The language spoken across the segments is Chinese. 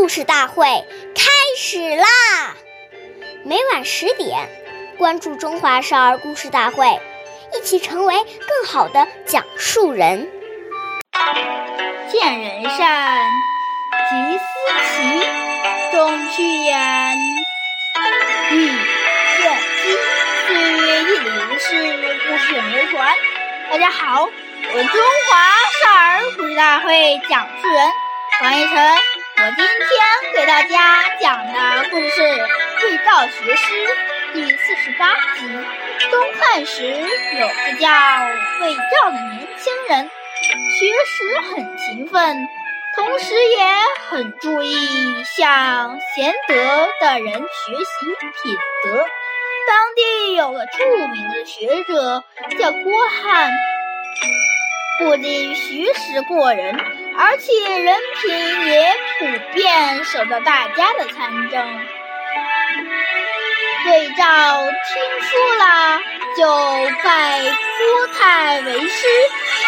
故事大会开始啦！每晚十点，关注《中华少儿故事大会》，一起成为更好的讲述人。见人善，即思齐，中去言，欲见机。岁月易流逝，故事永流传。大家好，我是中华少儿故事大会讲述人王一晨。我今天给大家讲的故事是《魏赵学诗》第四十八集。东汉时有个叫魏赵的年轻人，学识很勤奋，同时也很注意向贤德的人学习品德。当地有个著名的学者叫郭翰，不仅学识过人。而且人品也普遍受到大家的参政。魏赵听说了，就拜郭泰为师，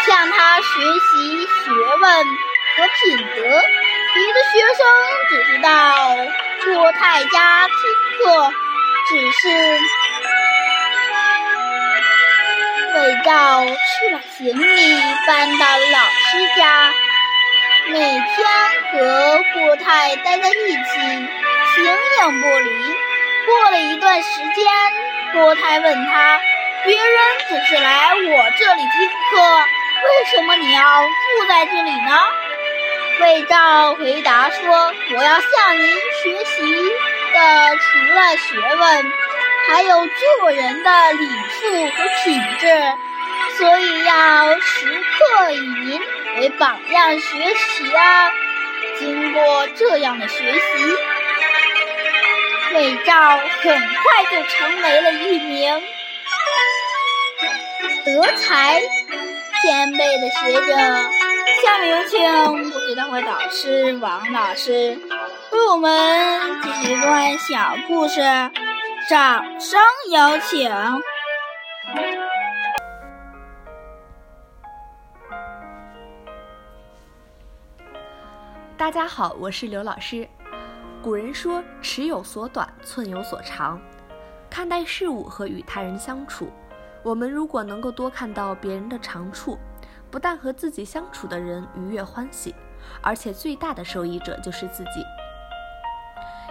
向他学习学问和品德。别的学生只知道郭泰家听课，只是魏赵去把行李搬到老师家。每天和郭泰待在一起，形影不离。过了一段时间，郭泰问他：“别人只是来我这里听课，为什么你要住在这里呢？”魏赵回答说：“我要向您学习的除了学问，还有做人的礼数和品质，所以要时刻以您。”为榜样学习啊！经过这样的学习，魏赵很快就成为了一名德才兼备的学者。下面有请故事大会导师王老师为我们讲一段小故事，掌声有请。大家好，我是刘老师。古人说“尺有所短，寸有所长”。看待事物和与他人相处，我们如果能够多看到别人的长处，不但和自己相处的人愉悦欢喜，而且最大的受益者就是自己。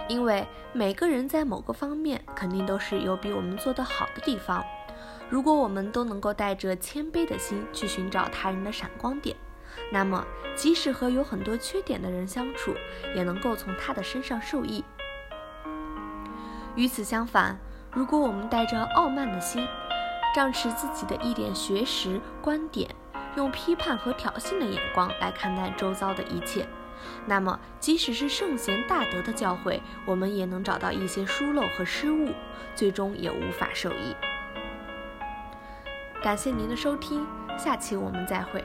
因为每个人在某个方面肯定都是有比我们做得好的地方。如果我们都能够带着谦卑的心去寻找他人的闪光点。那么，即使和有很多缺点的人相处，也能够从他的身上受益。与此相反，如果我们带着傲慢的心，仗持自己的一点学识观点，用批判和挑衅的眼光来看待周遭的一切，那么即使是圣贤大德的教诲，我们也能找到一些疏漏和失误，最终也无法受益。感谢您的收听，下期我们再会。